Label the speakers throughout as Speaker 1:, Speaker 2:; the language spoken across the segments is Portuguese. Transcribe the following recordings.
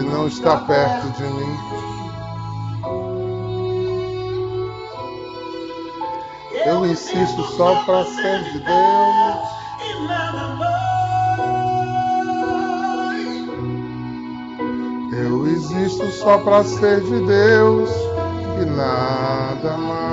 Speaker 1: Ele não está perto de mim. Eu insisto só para ser de Deus. Eu existo só para ser de Deus e nada mais.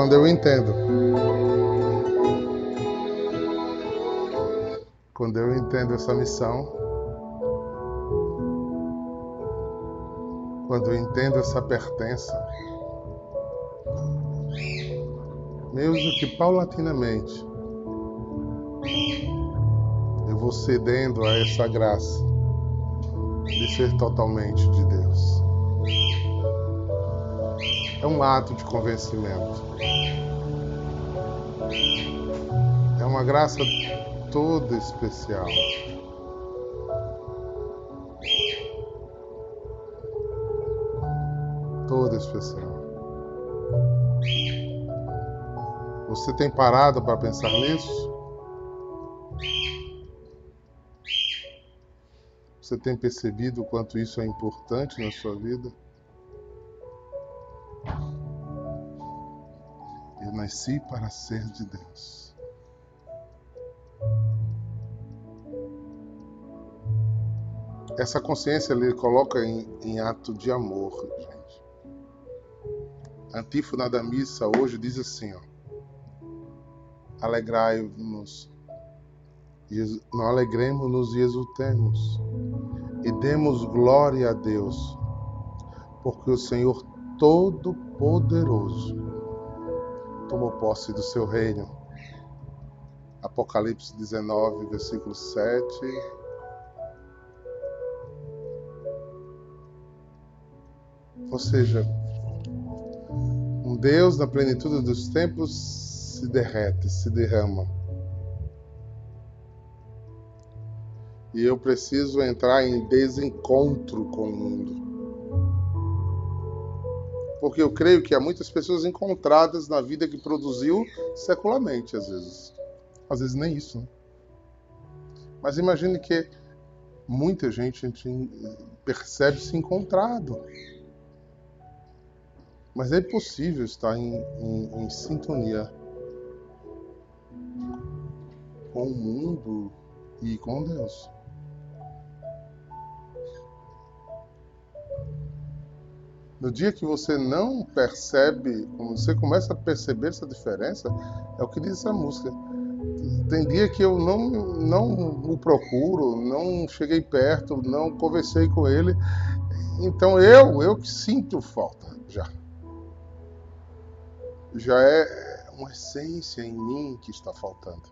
Speaker 1: Quando eu entendo. Quando eu entendo essa missão. Quando eu entendo essa pertença. Mesmo que paulatinamente eu vou cedendo a essa graça de ser totalmente de Deus. É um ato de convencimento. É uma graça toda especial. Toda especial. Você tem parado para pensar nisso? Você tem percebido o quanto isso é importante na sua vida? Nasci para ser de Deus. Essa consciência ele coloca em, em ato de amor, gente. Antífona da missa hoje diz assim, ó. Alegrai-nos, não alegremos-nos e exultemos, e demos glória a Deus, porque o Senhor Todo-Poderoso tomou posse do seu reino. Apocalipse 19, versículo 7. Ou seja, um Deus na plenitude dos tempos se derrete, se derrama. E eu preciso entrar em desencontro com o mundo porque eu creio que há muitas pessoas encontradas na vida que produziu secularmente, às vezes. Às vezes nem isso. Né? Mas imagine que muita gente percebe-se encontrado. Mas é impossível estar em, em, em sintonia com o mundo e com Deus. No dia que você não percebe, quando você começa a perceber essa diferença, é o que diz essa música. Tem dia que eu não, não o procuro, não cheguei perto, não conversei com ele. Então eu, eu que sinto falta já. Já é uma essência em mim que está faltando.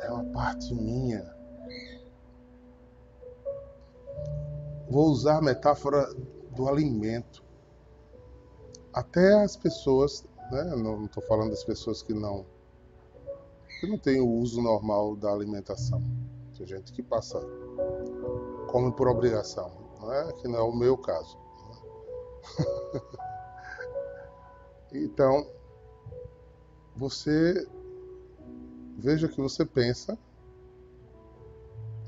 Speaker 1: É uma parte minha Vou usar a metáfora do alimento. Até as pessoas, né, não estou falando das pessoas que não que não têm o uso normal da alimentação. Tem gente que passa come por obrigação, não é? que não é o meu caso. Né? então, você veja que você pensa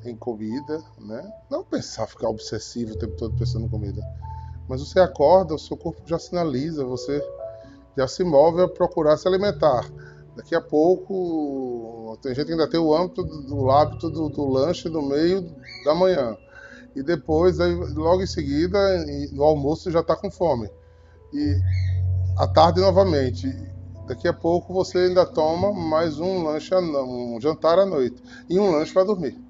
Speaker 1: em comida, né? Não pensar, ficar obsessivo o tempo todo pensando em comida. Mas você acorda, o seu corpo já sinaliza, você já se move a procurar se alimentar. Daqui a pouco, tem gente que ainda tem o âmbito do hábito do, do lanche no meio da manhã. E depois, aí, logo em seguida, no almoço já está com fome. E à tarde novamente. Daqui a pouco você ainda toma mais um lanche, um jantar à noite e um lanche para dormir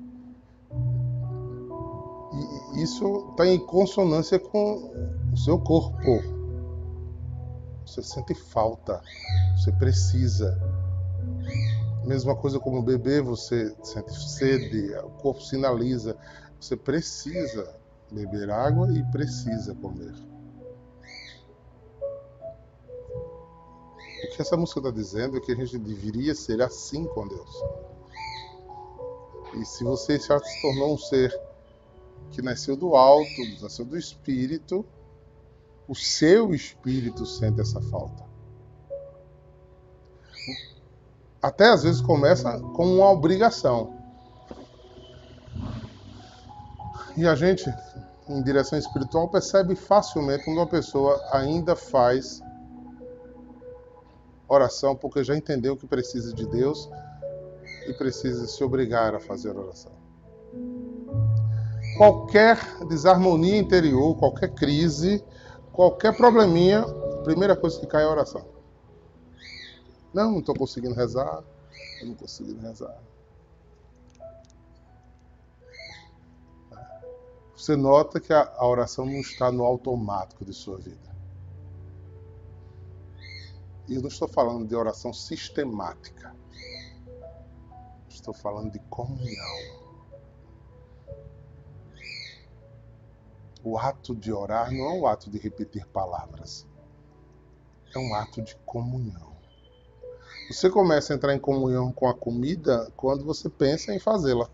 Speaker 1: isso está em consonância com o seu corpo. Você sente falta, você precisa. Mesma coisa como beber, você sente sede, o corpo sinaliza. Você precisa beber água e precisa comer. O que essa música está dizendo é que a gente deveria ser assim com Deus. E se você já se tornou um ser que nasceu do alto, nasceu do espírito, o seu espírito sente essa falta. Até às vezes começa com uma obrigação. E a gente, em direção espiritual, percebe facilmente quando uma pessoa ainda faz oração porque já entendeu que precisa de Deus e precisa se obrigar a fazer oração. Qualquer desarmonia interior, qualquer crise, qualquer probleminha, a primeira coisa que cai é a oração. Não, não estou conseguindo rezar, eu não consigo rezar. Você nota que a, a oração não está no automático de sua vida. E eu não estou falando de oração sistemática. Estou falando de comunhão. O ato de orar não é um ato de repetir palavras. É um ato de comunhão. Você começa a entrar em comunhão com a comida quando você pensa em fazê-la.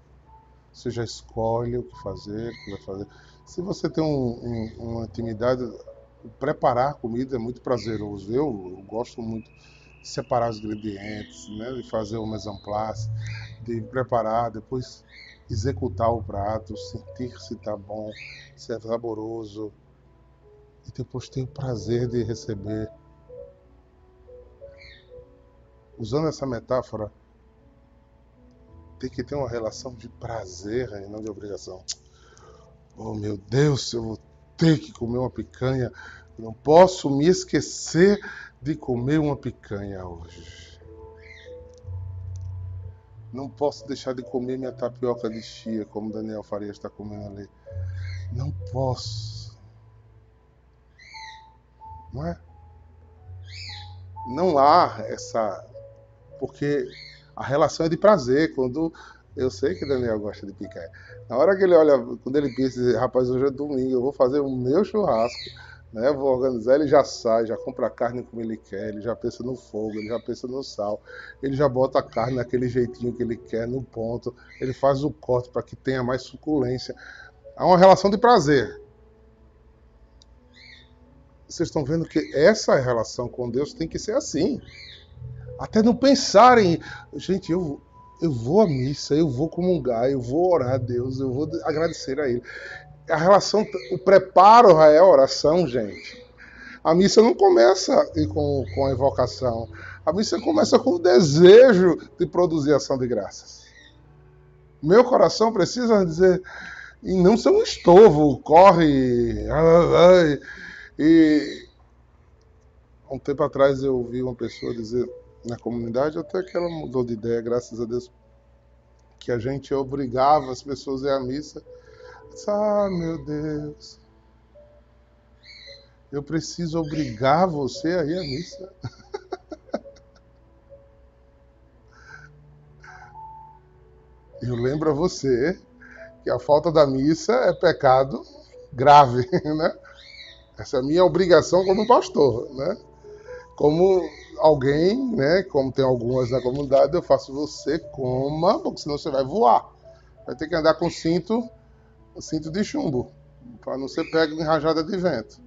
Speaker 1: Você já escolhe o que fazer, o que vai fazer. Se você tem um, um, uma intimidade, preparar comida é muito prazeroso. Eu, eu gosto muito de separar os ingredientes, né, de fazer o mise en place, de preparar, depois executar o prato, sentir se está bom, se é saboroso, e depois ter o prazer de receber. Usando essa metáfora, tem que ter uma relação de prazer e não de obrigação. Oh meu Deus, eu vou ter que comer uma picanha. não posso me esquecer de comer uma picanha hoje. Não posso deixar de comer minha tapioca de chia, como Daniel Faria está comendo ali. Não posso. Não é? Não há essa. Porque a relação é de prazer. Quando eu sei que Daniel gosta de picanha. Na hora que ele olha, quando ele pensa, rapaz, hoje é domingo, eu vou fazer o meu churrasco, né? Vou organizar, ele já sai, já compra a carne como ele quer, ele já pensa no fogo, ele já pensa no sal, ele já bota a carne naquele jeitinho que ele quer, no ponto, ele faz o corte para que tenha mais suculência. Há uma relação de prazer. Vocês estão vendo que essa relação com Deus tem que ser assim. Até não pensarem, gente, eu, eu vou à missa, eu vou comungar, eu vou orar a Deus, eu vou agradecer a Ele. A relação, o preparo é a oração, gente. A missa não começa com, com a invocação. A missa começa com o desejo de produzir ação de graças. Meu coração precisa dizer, e não ser um estorvo, corre. E um tempo atrás eu ouvi uma pessoa dizer: na comunidade, até que ela mudou de ideia, graças a Deus, que a gente obrigava as pessoas a ir à missa. Ah, meu Deus, eu preciso obrigar você a ir à missa. Eu lembro a você que a falta da missa é pecado grave, né? Essa é a minha obrigação como pastor, né? Como alguém, né? Como tem algumas na comunidade, eu faço você coma, porque senão você vai voar. Vai ter que andar com cinto, cinto de chumbo, para não ser pego em rajada de vento.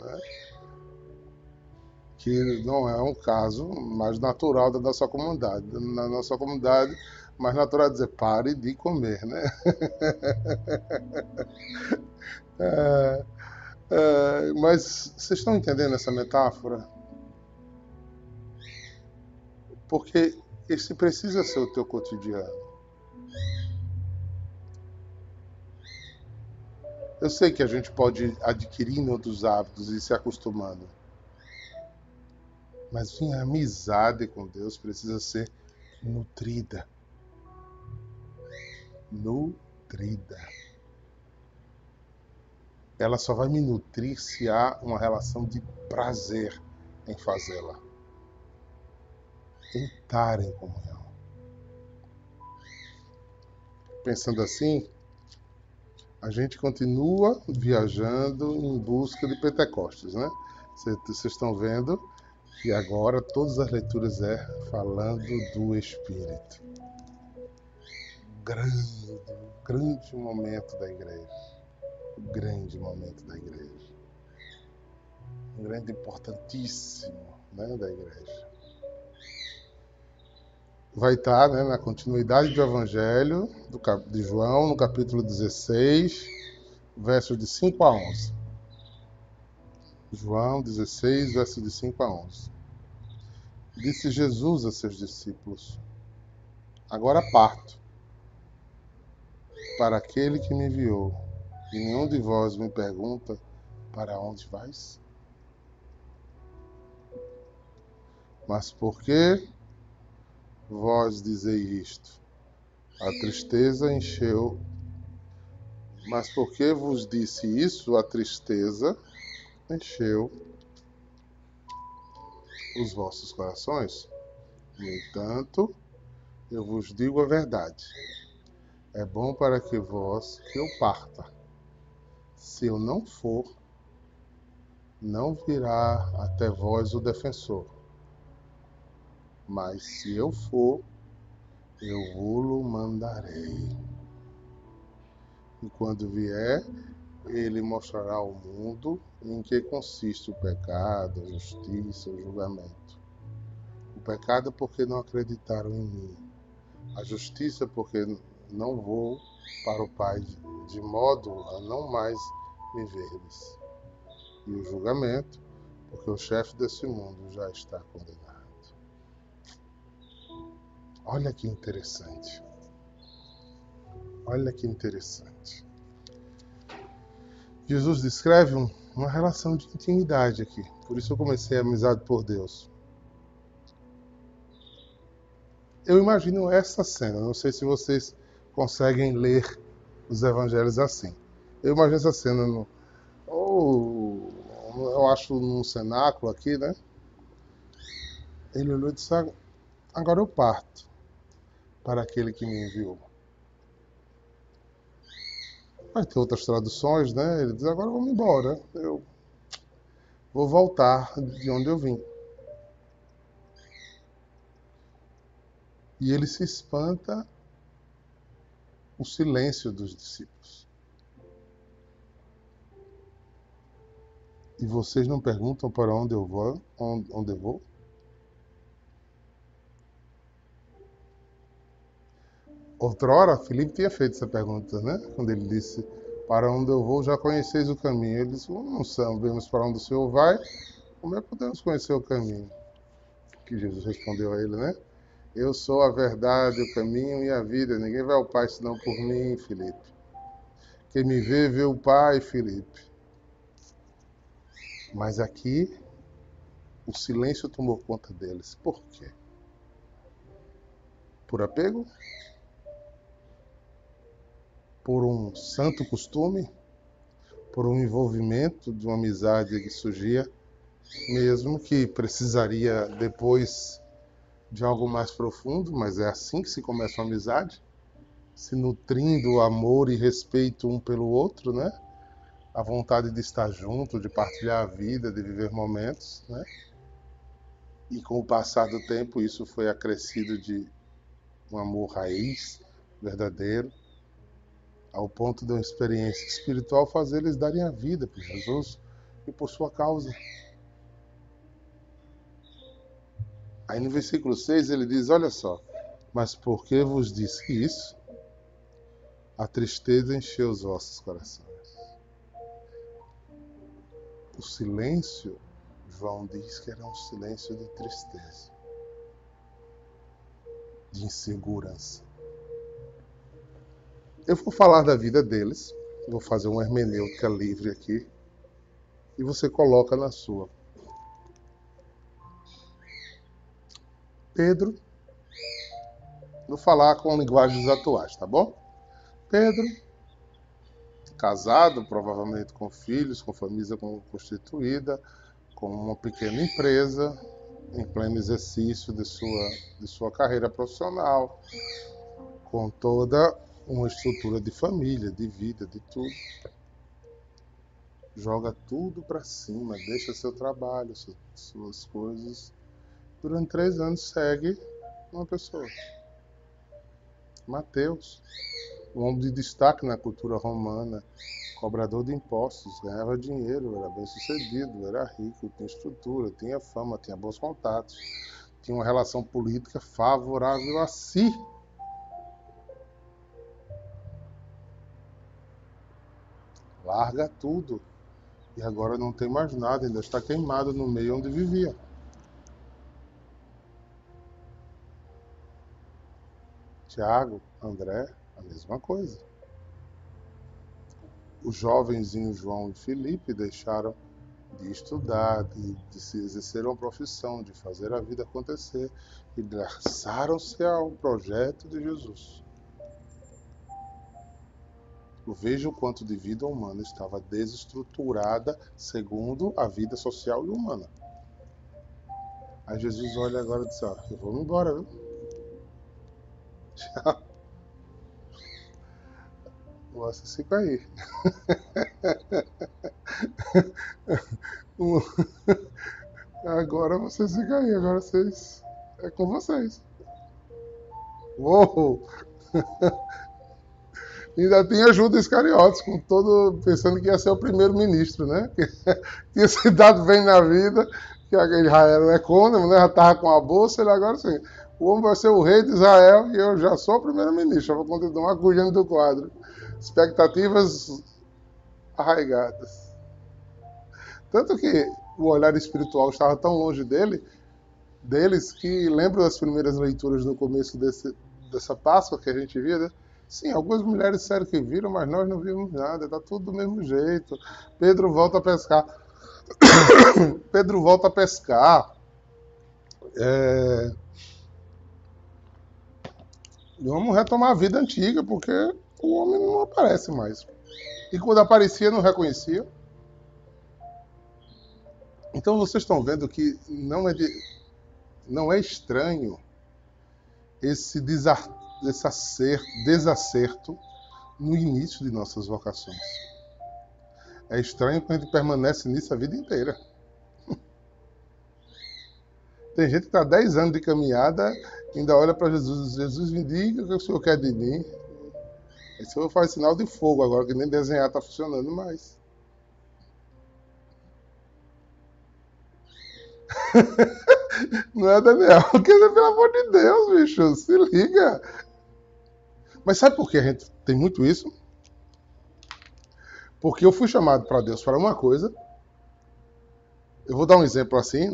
Speaker 1: Né? Que não é um caso mais natural da nossa comunidade. Na nossa comunidade, mais natural é dizer pare de comer, né? é, é, mas vocês estão entendendo essa metáfora? Porque esse precisa ser o teu cotidiano. Eu sei que a gente pode adquirir outros hábitos e se acostumando. Mas a amizade com Deus precisa ser nutrida. Nutrida. Ela só vai me nutrir se há uma relação de prazer em fazê-la estar em comunhão. Pensando assim, a gente continua viajando em busca de Pentecostes, né? Vocês estão vendo que agora todas as leituras é falando do Espírito. grande, grande momento da igreja. Grande momento da igreja. Um grande importantíssimo né, da igreja. Vai estar né, na continuidade do Evangelho de João, no capítulo 16, versos de 5 a 11. João 16, versos de 5 a 11. Disse Jesus a seus discípulos: Agora parto para aquele que me enviou, e nenhum de vós me pergunta: Para onde vais? Mas por que vós dizeis isto? A tristeza encheu. Mas por que vos disse isso? A tristeza encheu os vossos corações. No entanto, eu vos digo a verdade. É bom para que vós que eu parta. Se eu não for, não virá até vós o defensor. Mas se eu for, eu vou-lo mandarei. E quando vier, ele mostrará ao mundo em que consiste o pecado, a justiça, o julgamento. O pecado é porque não acreditaram em mim. A justiça é porque não vou para o Pai de modo a não mais me veres. E o julgamento, porque o chefe desse mundo já está condenado. Olha que interessante. Olha que interessante. Jesus descreve uma relação de intimidade aqui. Por isso eu comecei a amizade por Deus. Eu imagino essa cena. Não sei se vocês conseguem ler os evangelhos assim. Eu imagino essa cena no, ou eu acho num cenáculo aqui, né? Ele olhou e disse: Agora eu parto para aquele que me enviou. Vai ter outras traduções, né? Ele diz: Agora vamos embora. Eu vou voltar de onde eu vim. E ele se espanta o silêncio dos discípulos. E vocês não perguntam para onde eu vou? Onde eu vou? Outrora, Filipe tinha feito essa pergunta, né? Quando ele disse: Para onde eu vou, já conheceis o caminho. Ele disse: Não sabemos para onde o Senhor vai, como é que podemos conhecer o caminho? Que Jesus respondeu a ele, né? Eu sou a verdade, o caminho e a vida. Ninguém vai ao Pai senão por mim, Filipe. Quem me vê, vê o Pai, Filipe. Mas aqui, o silêncio tomou conta deles. Por quê? Por apego? Por um santo costume? Por um envolvimento de uma amizade que surgia, mesmo que precisaria depois de algo mais profundo, mas é assim que se começa uma amizade, se nutrindo amor e respeito um pelo outro, né? A vontade de estar junto, de partilhar a vida, de viver momentos, né? E com o passar do tempo, isso foi acrescido de um amor raiz, verdadeiro, ao ponto de uma experiência espiritual fazer eles darem a vida por Jesus e por sua causa. Aí no versículo 6 ele diz: Olha só, mas porque vos disse isso, a tristeza encheu os vossos corações. O silêncio, João diz que era um silêncio de tristeza, de insegurança. Eu vou falar da vida deles, vou fazer uma hermenêutica livre aqui, e você coloca na sua. Pedro, vou falar com linguagens atuais, tá bom? Pedro, casado, provavelmente com filhos, com família constituída, com uma pequena empresa, em pleno exercício de sua, de sua carreira profissional, com toda uma estrutura de família, de vida, de tudo. Joga tudo para cima, deixa seu trabalho, suas coisas durante três anos segue uma pessoa. Mateus, um homem de destaque na cultura romana, cobrador de impostos, ganhava dinheiro, era bem sucedido, era rico, tinha estrutura, tinha fama, tinha bons contatos, tinha uma relação política favorável a si. Larga tudo. E agora não tem mais nada, ainda está queimado no meio onde vivia. Tiago, André, a mesma coisa. Os jovenzinhos João e Felipe deixaram de estudar, de, de se exercer uma profissão, de fazer a vida acontecer e lançaram-se ao projeto de Jesus. Eu vejo o quanto de vida humana estava desestruturada segundo a vida social e humana. Aí Jesus olha agora e diz: ó, Eu vou embora, viu? Tchau. Vocês ficam aí. Agora vocês ficam aí, agora vocês. É com vocês. Uou! Ainda tinha Judas Iscariotes, com todo, pensando que ia ser o primeiro-ministro, né? tinha se dado bem na vida, que Israel é cônimo, né? Já estava com a bolsa, ele agora sim. O homem vai ser o rei de Israel e eu já sou o primeiro-ministro. Eu vou continuar cuidando do quadro. Expectativas arraigadas. Tanto que o olhar espiritual estava tão longe dele, deles, que lembro das primeiras leituras no começo desse, dessa Páscoa que a gente via, né? Sim, algumas mulheres disseram que viram, mas nós não vimos nada, está tudo do mesmo jeito. Pedro volta a pescar. Pedro volta a pescar. É... Vamos retomar a vida antiga, porque o homem não aparece mais. E quando aparecia, não reconhecia. Então vocês estão vendo que não é, de... não é estranho esse desartigo desse acerto, desacerto no início de nossas vocações. É estranho que a gente permanece nisso a vida inteira. Tem gente que está 10 anos de caminhada ainda olha para Jesus e Jesus me diga o que o Senhor quer de mim. Esse Senhor faz sinal de fogo agora, que nem desenhar está funcionando mais. Não é, Daniel? Porque, pelo amor de Deus, bicho, se liga. Mas sabe por que a gente tem muito isso? Porque eu fui chamado para Deus para uma coisa. Eu vou dar um exemplo assim,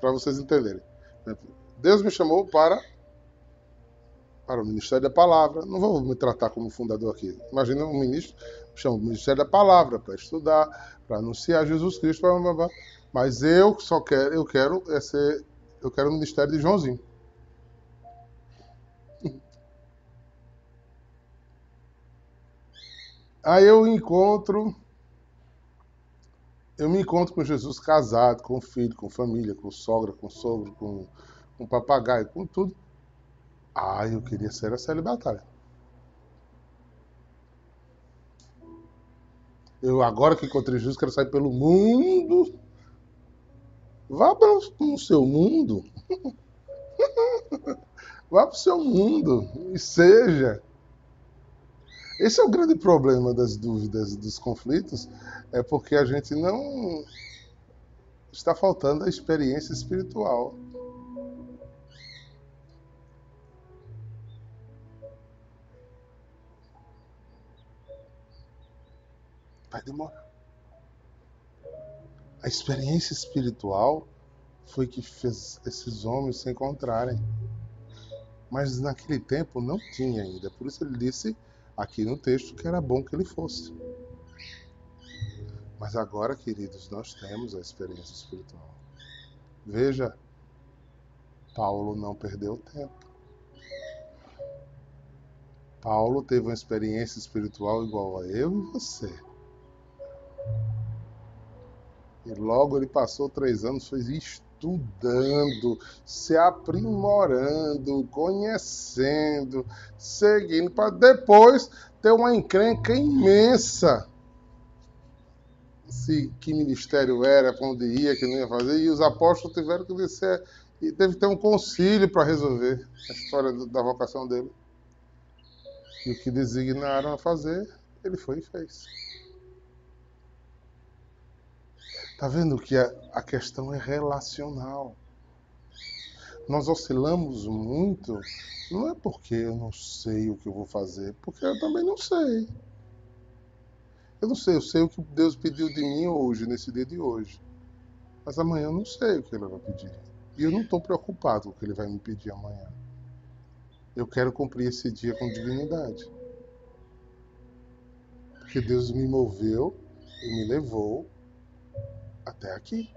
Speaker 1: para é, vocês entenderem. Deus me chamou para para o Ministério da Palavra. Não vou me tratar como fundador aqui. Imagina um ministro, chama o Ministério da Palavra para estudar, para anunciar Jesus Cristo, blá, blá, blá. mas eu só quero, eu quero é ser, eu quero o ministério de Joãozinho. Aí eu encontro, eu me encontro com Jesus casado, com filho, com família, com sogra, com sogro, com, com papagaio, com tudo. Ah, eu queria ser a celibatária. Eu agora que encontrei Jesus, quero sair pelo mundo. Vá para o seu mundo. Vá para o seu mundo e seja. Esse é o grande problema das dúvidas, dos conflitos, é porque a gente não está faltando a experiência espiritual. Vai demorar. A experiência espiritual foi que fez esses homens se encontrarem. Mas naquele tempo não tinha ainda. Por isso ele disse aqui no texto que era bom que ele fosse. Mas agora, queridos, nós temos a experiência espiritual. Veja, Paulo não perdeu tempo. Paulo teve uma experiência espiritual igual a eu e você. E logo ele passou três anos, foi estudando, se aprimorando, conhecendo, seguindo, para depois ter uma encrenca imensa. Se que ministério era, para onde ia, que não ia fazer, e os apóstolos tiveram que dizer, E teve que ter um concílio para resolver a história da vocação dele. E o que designaram a fazer, ele foi e fez. Tá vendo que a, a questão é relacional. Nós oscilamos muito, não é porque eu não sei o que eu vou fazer, porque eu também não sei. Eu não sei, eu sei o que Deus pediu de mim hoje, nesse dia de hoje. Mas amanhã eu não sei o que Ele vai pedir. E eu não estou preocupado com o que Ele vai me pedir amanhã. Eu quero cumprir esse dia com dignidade. Porque Deus me moveu e me levou até aqui.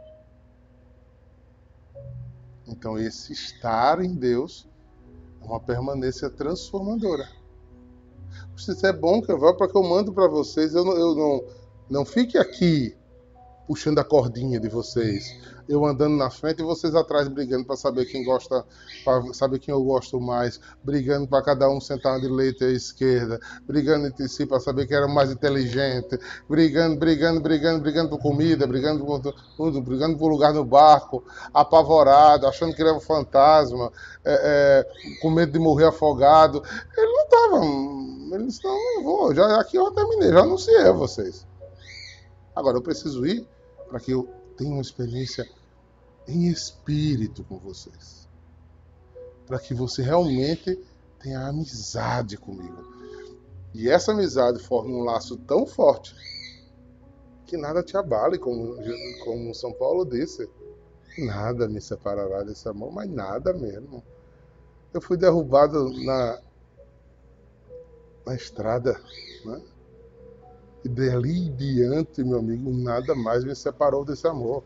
Speaker 1: Então, esse estar em Deus é uma permanência transformadora. Isso é bom que eu vá para que eu mando para vocês. Eu, não, eu não, não fique aqui puxando a cordinha de vocês. Eu andando na frente e vocês atrás brigando para saber quem gosta, para saber quem eu gosto mais, brigando para cada um sentar de leite à esquerda, brigando entre si para saber quem era mais inteligente, brigando, brigando, brigando, brigando por comida, brigando por tudo, brigando por lugar no barco, apavorado, achando que ele era um fantasma, é, é, com medo de morrer afogado. Ele não estava, ele disse, não, não vou, já, aqui eu terminei, já anunciei a vocês. Agora eu preciso ir para que eu tenha uma experiência em espírito com vocês. Para que você realmente tenha amizade comigo. E essa amizade forme um laço tão forte que nada te abale, como, como São Paulo disse. Nada me separará desse amor, mas nada mesmo. Eu fui derrubado na, na estrada, né? E dali em diante, meu amigo, nada mais me separou desse amor.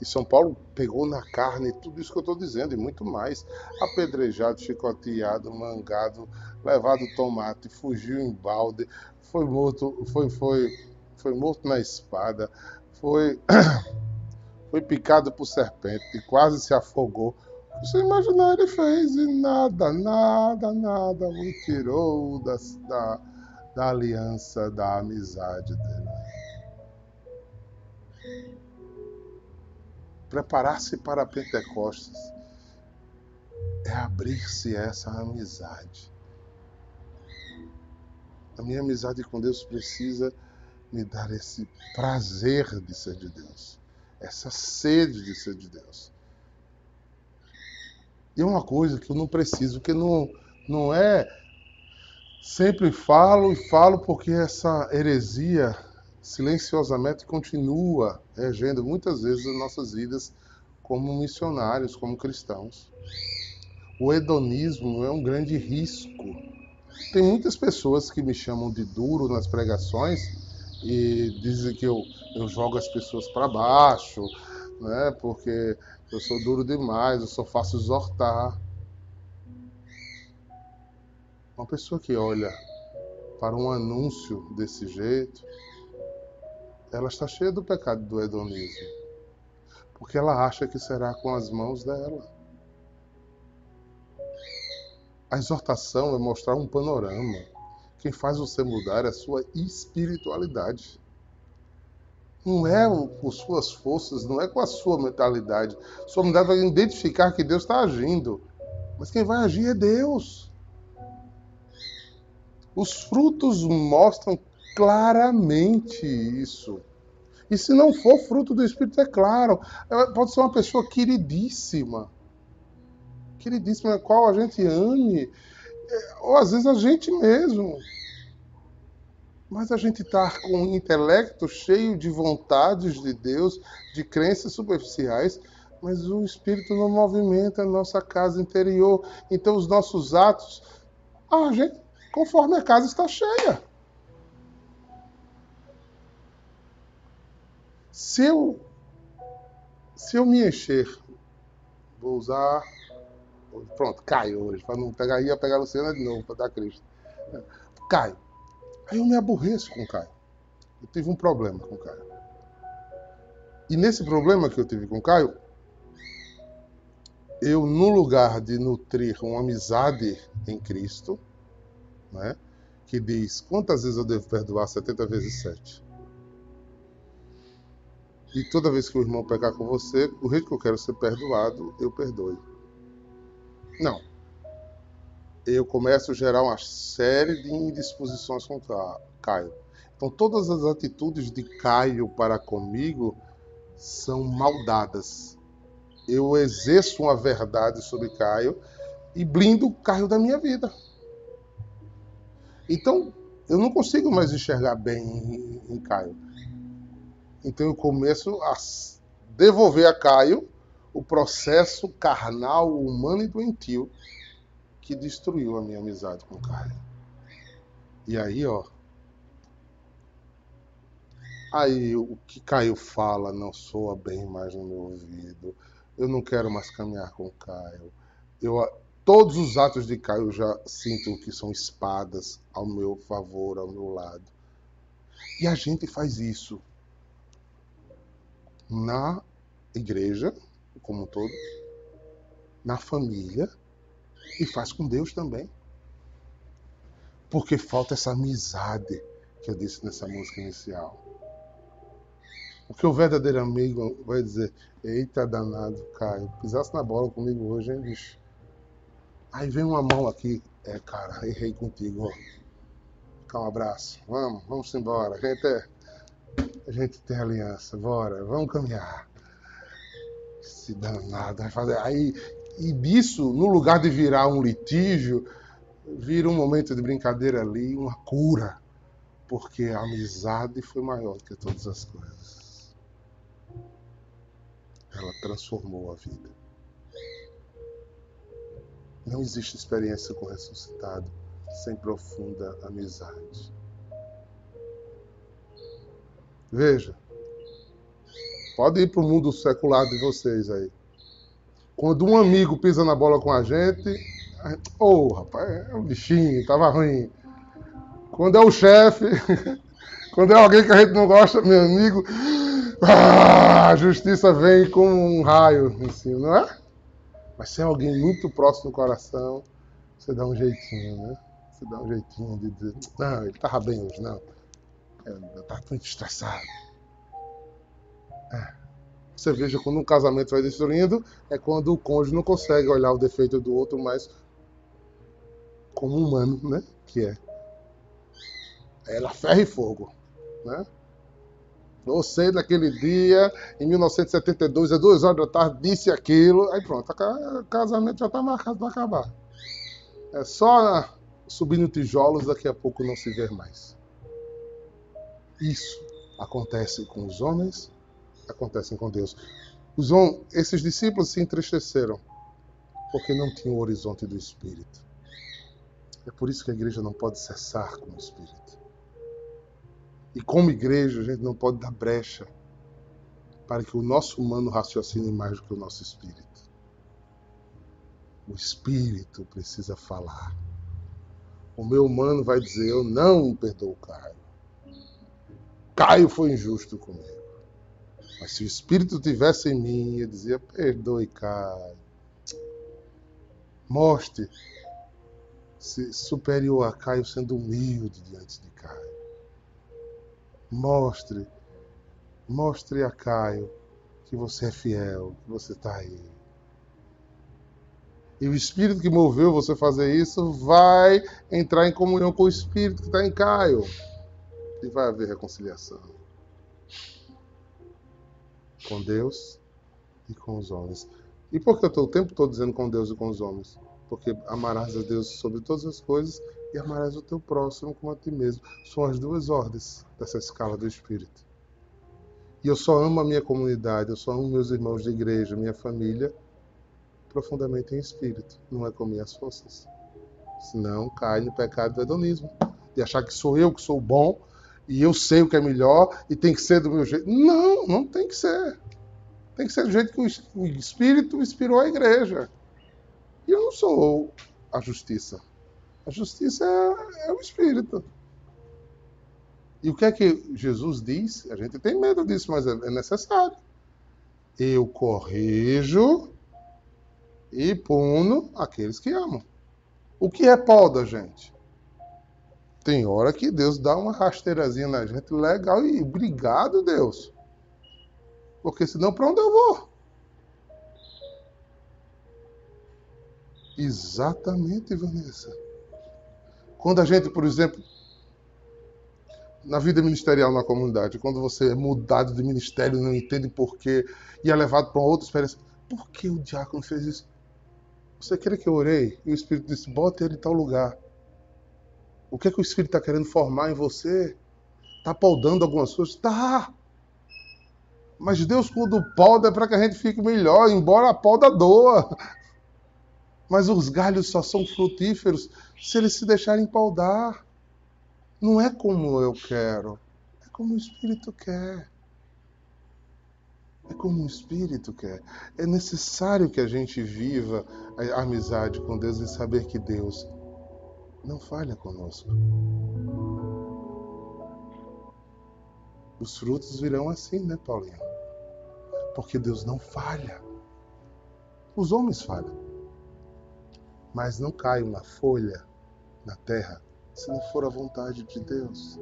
Speaker 1: E São Paulo pegou na carne tudo isso que eu estou dizendo e muito mais. Apedrejado, chicoteado, mangado, levado tomate, fugiu em balde, foi morto, foi, foi, foi morto na espada, foi, foi picado por serpente e quase se afogou. Você imaginar, ele fez e nada, nada, nada me tirou da, da da aliança, da amizade dele. Preparar-se para Pentecostes é abrir-se essa amizade. A minha amizade com Deus precisa me dar esse prazer de ser de Deus, essa sede de ser de Deus. E é uma coisa que eu não preciso, que não, não é Sempre falo e falo porque essa heresia silenciosamente continua regendo muitas vezes as nossas vidas como missionários, como cristãos. O hedonismo é um grande risco. Tem muitas pessoas que me chamam de duro nas pregações e dizem que eu, eu jogo as pessoas para baixo, né? porque eu sou duro demais, eu só faço exortar. Uma pessoa que olha para um anúncio desse jeito, ela está cheia do pecado do hedonismo. Porque ela acha que será com as mãos dela. A exortação é mostrar um panorama. Quem faz você mudar é a sua espiritualidade. Não é por suas forças, não é com a sua mentalidade. Sua mentalidade vai identificar que Deus está agindo. Mas quem vai agir é Deus. Os frutos mostram claramente isso. E se não for fruto do Espírito, é claro, pode ser uma pessoa queridíssima, queridíssima, qual a gente ame, ou às vezes a gente mesmo. Mas a gente está com um intelecto cheio de vontades de Deus, de crenças superficiais, mas o Espírito não movimenta a nossa casa interior. Então os nossos atos, a gente conforme a casa está cheia. Se eu, se eu me encher, vou usar. Pronto, Caio hoje, para não pegar, ia pegar a Luciana de novo, para dar Cristo. Caio. Aí eu me aborreço com o Caio. Eu tive um problema com Caio. E nesse problema que eu tive com o Caio, eu, no lugar de nutrir uma amizade em Cristo, né? que diz: Quantas vezes eu devo perdoar? 70 vezes 7. E toda vez que o irmão pecar com você, o jeito que eu quero ser perdoado, eu perdoe. Não. Eu começo a gerar uma série de indisposições contra Caio. Então, todas as atitudes de Caio para comigo são maldadas. Eu exerço uma verdade sobre Caio e blindo Caio da minha vida. Então, eu não consigo mais enxergar bem em Caio. Então, eu começo a devolver a Caio o processo carnal, humano e doentio que destruiu a minha amizade com Caio. E aí, ó, Aí o que Caio fala não soa bem mais no meu ouvido. Eu não quero mais caminhar com Caio. Eu, todos os atos de Caio eu já sinto que são espadas ao meu favor, ao meu lado. E a gente faz isso na igreja, como um todo, na família e faz com Deus também. Porque falta essa amizade que eu disse nessa música inicial. Porque o verdadeiro amigo vai dizer: Eita danado, Caio, pisasse na bola comigo hoje, hein, bicho? Aí vem uma mão aqui, é, cara, errei contigo. Fica um abraço, vamos, vamos embora. A gente, é, a gente tem aliança, bora, vamos caminhar. Esse danado vai fazer. Aí, e disso, no lugar de virar um litígio, vira um momento de brincadeira ali, uma cura. Porque a amizade foi maior do que todas as coisas ela transformou a vida. Não existe experiência com o ressuscitado sem profunda amizade. Veja, pode ir para o mundo secular de vocês aí. Quando um amigo pisa na bola com a gente, ô oh, rapaz, é um bichinho, tava ruim. Quando é o chefe, quando é alguém que a gente não gosta, meu amigo, ah, a justiça vem como um raio em cima, não é? Mas se é alguém muito próximo do coração, você dá um jeitinho, né? Você dá um jeitinho de dizer, não, ele estava bem hoje, não. Ele está muito estressado. É. Você veja quando um casamento vai destruindo, é quando o cônjuge não consegue olhar o defeito do outro mais como humano, né? Que é. Ela ferro e fogo, né? Você, naquele dia, em 1972, às duas horas da tarde, disse aquilo. Aí pronto, o casamento já está marcado para acabar. É só subindo tijolos, daqui a pouco não se vê mais. Isso acontece com os homens, acontece com Deus. Os, esses discípulos se entristeceram porque não tinham o horizonte do Espírito. É por isso que a igreja não pode cessar com o Espírito. E como igreja, a gente não pode dar brecha para que o nosso humano raciocine mais do que o nosso espírito. O espírito precisa falar. O meu humano vai dizer: Eu não perdoo Caio. Caio foi injusto comigo. Mas se o espírito tivesse em mim, eu dizia: Perdoe Caio. Mostre-se superior a Caio sendo humilde diante de. Mostre, mostre a Caio que você é fiel, que você está aí. E o Espírito que moveu você fazer isso vai entrar em comunhão com o Espírito que está em Caio. E vai haver reconciliação. Com Deus e com os homens. E por que eu estou o tempo todo dizendo com Deus e com os homens? Porque amarás a Deus sobre todas as coisas e amarás o teu próximo como a ti mesmo. São as duas ordens dessa escala do Espírito. E eu só amo a minha comunidade, eu só amo meus irmãos de igreja, minha família, profundamente em espírito, não é com minhas forças. Senão cai no pecado do hedonismo, de achar que sou eu que sou bom e eu sei o que é melhor e tem que ser do meu jeito. Não, não tem que ser. Tem que ser do jeito que o Espírito inspirou a igreja. E eu não sou a justiça. A justiça é, é o Espírito. E o que é que Jesus diz? A gente tem medo disso, mas é, é necessário. Eu corrijo e puno aqueles que amam. O que é poda, gente? Tem hora que Deus dá uma rasteirazinha na gente legal e obrigado, Deus. Porque senão, para onde eu vou? Exatamente, Vanessa. Quando a gente, por exemplo, na vida ministerial na comunidade, quando você é mudado de ministério, não entende porquê, e é levado para uma outra experiência, por que o diácono fez isso? Você quer que eu orei? E o Espírito disse, bota ele em tal lugar. O que é que o Espírito está querendo formar em você? Está podando algumas coisas? Tá. Mas Deus, quando poda, é para que a gente fique melhor, embora a poda doa. Mas os galhos só são frutíferos se eles se deixarem podar. Não é como eu quero, é como o Espírito quer. É como o Espírito quer. É necessário que a gente viva a amizade com Deus e saber que Deus não falha conosco. Os frutos virão assim, né, Paulinho? Porque Deus não falha. Os homens falham mas não cai uma folha na terra se não for a vontade de Deus.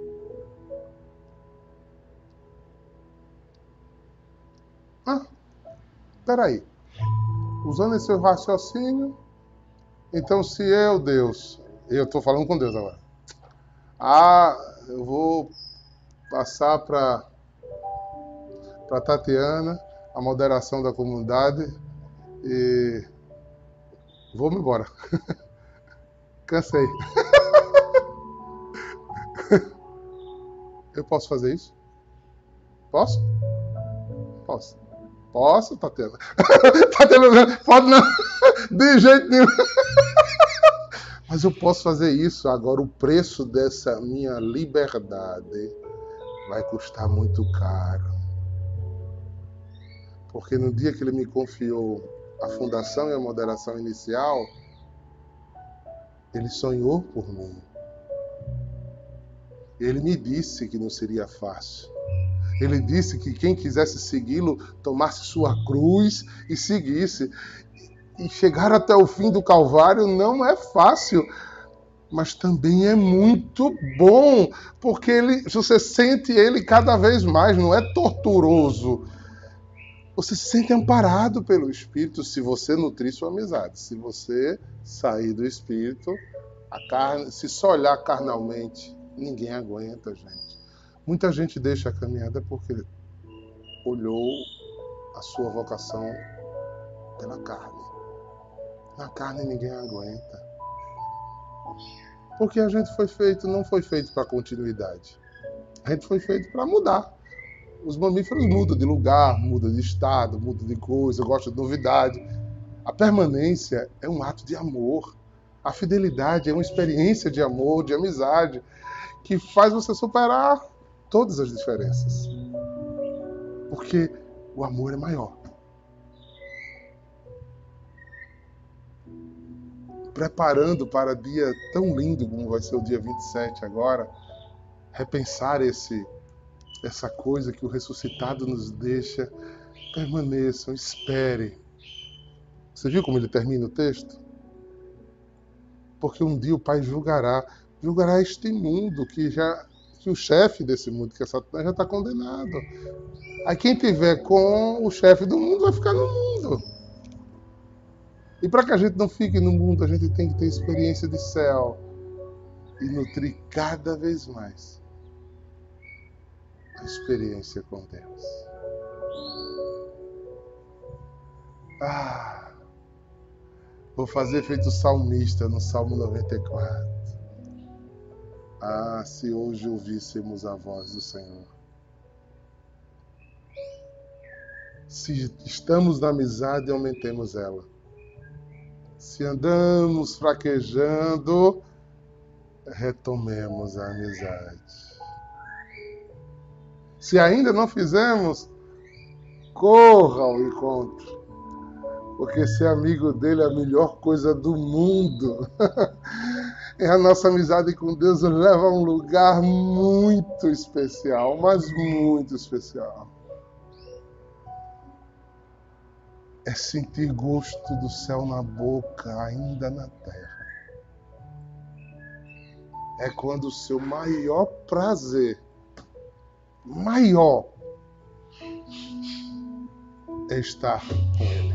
Speaker 1: Ah, peraí. Usando esse raciocínio, então se eu, Deus, eu estou falando com Deus agora. Ah, eu vou passar para para Tatiana a moderação da comunidade e Vou-me embora. Cansei. Eu posso fazer isso? Posso? Posso. Posso, Tatiana? Tatiana, pode não. De jeito nenhum. Mas eu posso fazer isso. Agora, o preço dessa minha liberdade vai custar muito caro. Porque no dia que ele me confiou a fundação e a moderação inicial, ele sonhou por mim. Ele me disse que não seria fácil. Ele disse que quem quisesse segui-lo tomasse sua cruz e seguisse. E chegar até o fim do Calvário não é fácil, mas também é muito bom, porque ele, você sente ele cada vez mais, não é torturoso você se sente amparado pelo Espírito se você nutrir sua amizade. Se você sair do Espírito, carne, se só olhar carnalmente, ninguém aguenta, gente. Muita gente deixa a caminhada porque olhou a sua vocação pela carne. Na carne ninguém aguenta. Porque a gente foi feito, não foi feito para continuidade. A gente foi feito para mudar os mamíferos mudam de lugar, mudam de estado, mudam de coisa, gostam de novidade. A permanência é um ato de amor. A fidelidade é uma experiência de amor, de amizade, que faz você superar todas as diferenças. Porque o amor é maior. Preparando para dia tão lindo como vai ser o dia 27 agora, repensar esse essa coisa que o ressuscitado nos deixa, permaneçam, espere. Você viu como ele termina o texto? Porque um dia o Pai julgará, julgará este mundo que já que o chefe desse mundo, que é Satanás, já está condenado. Aí quem tiver com o chefe do mundo vai ficar no mundo. E para que a gente não fique no mundo, a gente tem que ter experiência de céu e nutrir cada vez mais experiência com Deus. Ah, vou fazer feito salmista no Salmo 94. Ah, se hoje ouvíssemos a voz do Senhor. Se estamos na amizade, aumentemos ela. Se andamos fraquejando, retomemos a amizade. Se ainda não fizemos, corra ao encontro. Porque ser amigo dele é a melhor coisa do mundo. e a nossa amizade com Deus leva a um lugar muito especial, mas muito especial. É sentir gosto do céu na boca, ainda na terra. É quando o seu maior prazer maior é estar com Ele.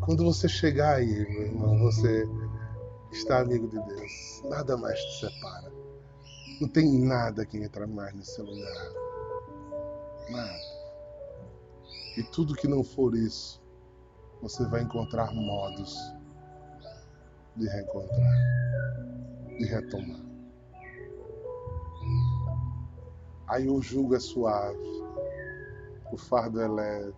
Speaker 1: Quando você chegar aí, meu irmão, você está amigo de Deus. Nada mais te separa. Não tem nada que entra mais nesse lugar. Nada. E tudo que não for isso, você vai encontrar modos de reencontrar, de retomar. Aí o jugo é suave, o fardo é leve.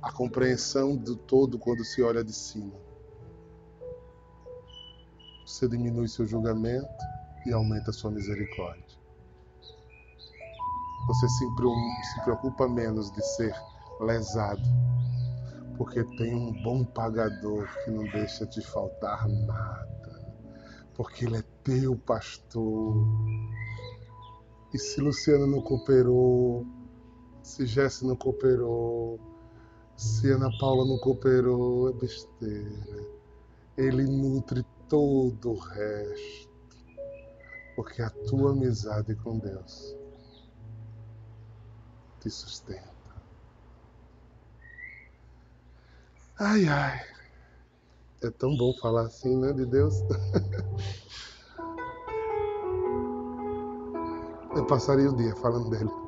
Speaker 1: A compreensão do todo quando se olha de cima. Você diminui seu julgamento e aumenta sua misericórdia. Você se preocupa menos de ser lesado, porque tem um bom pagador que não deixa te faltar nada, porque ele é teu pastor. E se Luciana não cooperou, se Jesse não cooperou, se Ana Paula não cooperou, é besteira. Ele nutre todo o resto, porque a tua amizade com Deus te sustenta. Ai, ai. É tão bom falar assim, né, de Deus? de pasar y un día falan de él.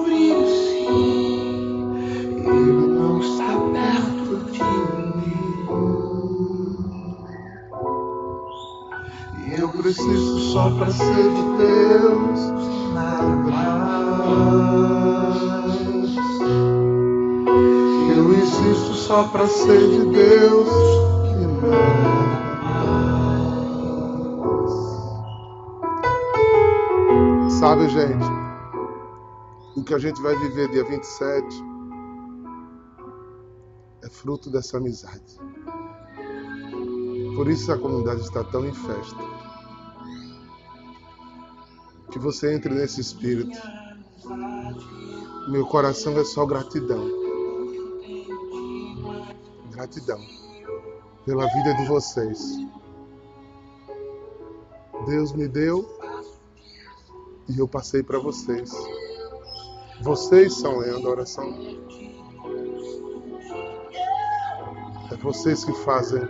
Speaker 1: passaria o dia falando dele. que a gente vai viver dia 27 é fruto dessa amizade. Por isso a comunidade está tão em festa. Que você entre nesse espírito. Meu coração é só gratidão. Gratidão pela vida de vocês. Deus me deu e eu passei para vocês. Vocês são em adoração. É vocês que fazem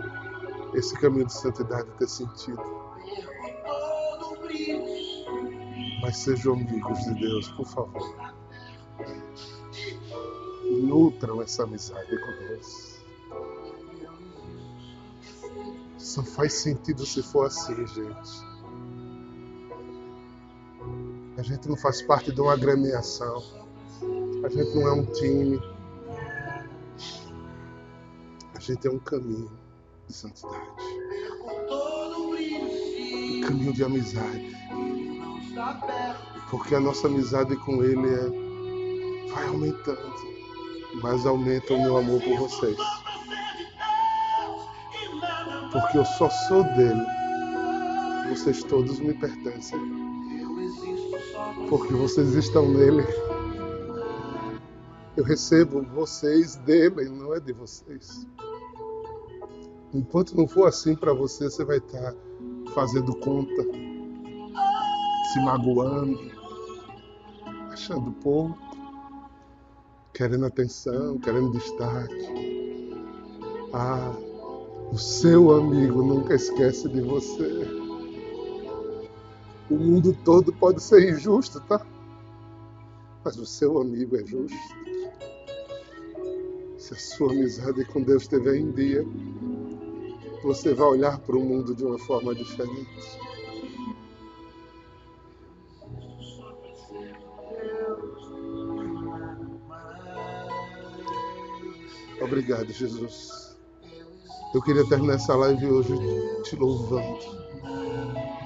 Speaker 1: esse caminho de santidade ter sentido. Mas sejam amigos de Deus, por favor. Nutram essa amizade com Deus. Só faz sentido se for assim, gente. A gente não faz parte de uma agremiação. A gente não é um time. A gente é um caminho de santidade. Um caminho de amizade. Porque a nossa amizade com Ele é, vai aumentando. Mas aumenta o meu amor por vocês. Porque eu só sou dele. Vocês todos me pertencem. Porque vocês estão nele. Eu recebo vocês dele, não é de vocês. Enquanto não for assim para você, você vai estar fazendo conta, se magoando, achando pouco, querendo atenção, querendo destaque. Ah, o seu amigo nunca esquece de você. O mundo todo pode ser injusto, tá? Mas o seu amigo é justo. Se a sua amizade com Deus estiver em dia, você vai olhar para o mundo de uma forma diferente. Obrigado, Jesus. Eu queria terminar essa live hoje te louvando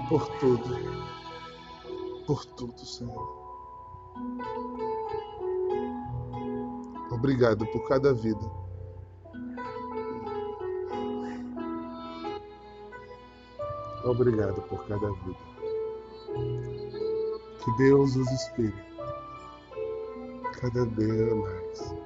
Speaker 1: por tudo. Por tudo, Senhor. Obrigado por cada vida. Obrigado por cada vida. Que Deus os inspire cada dia mais.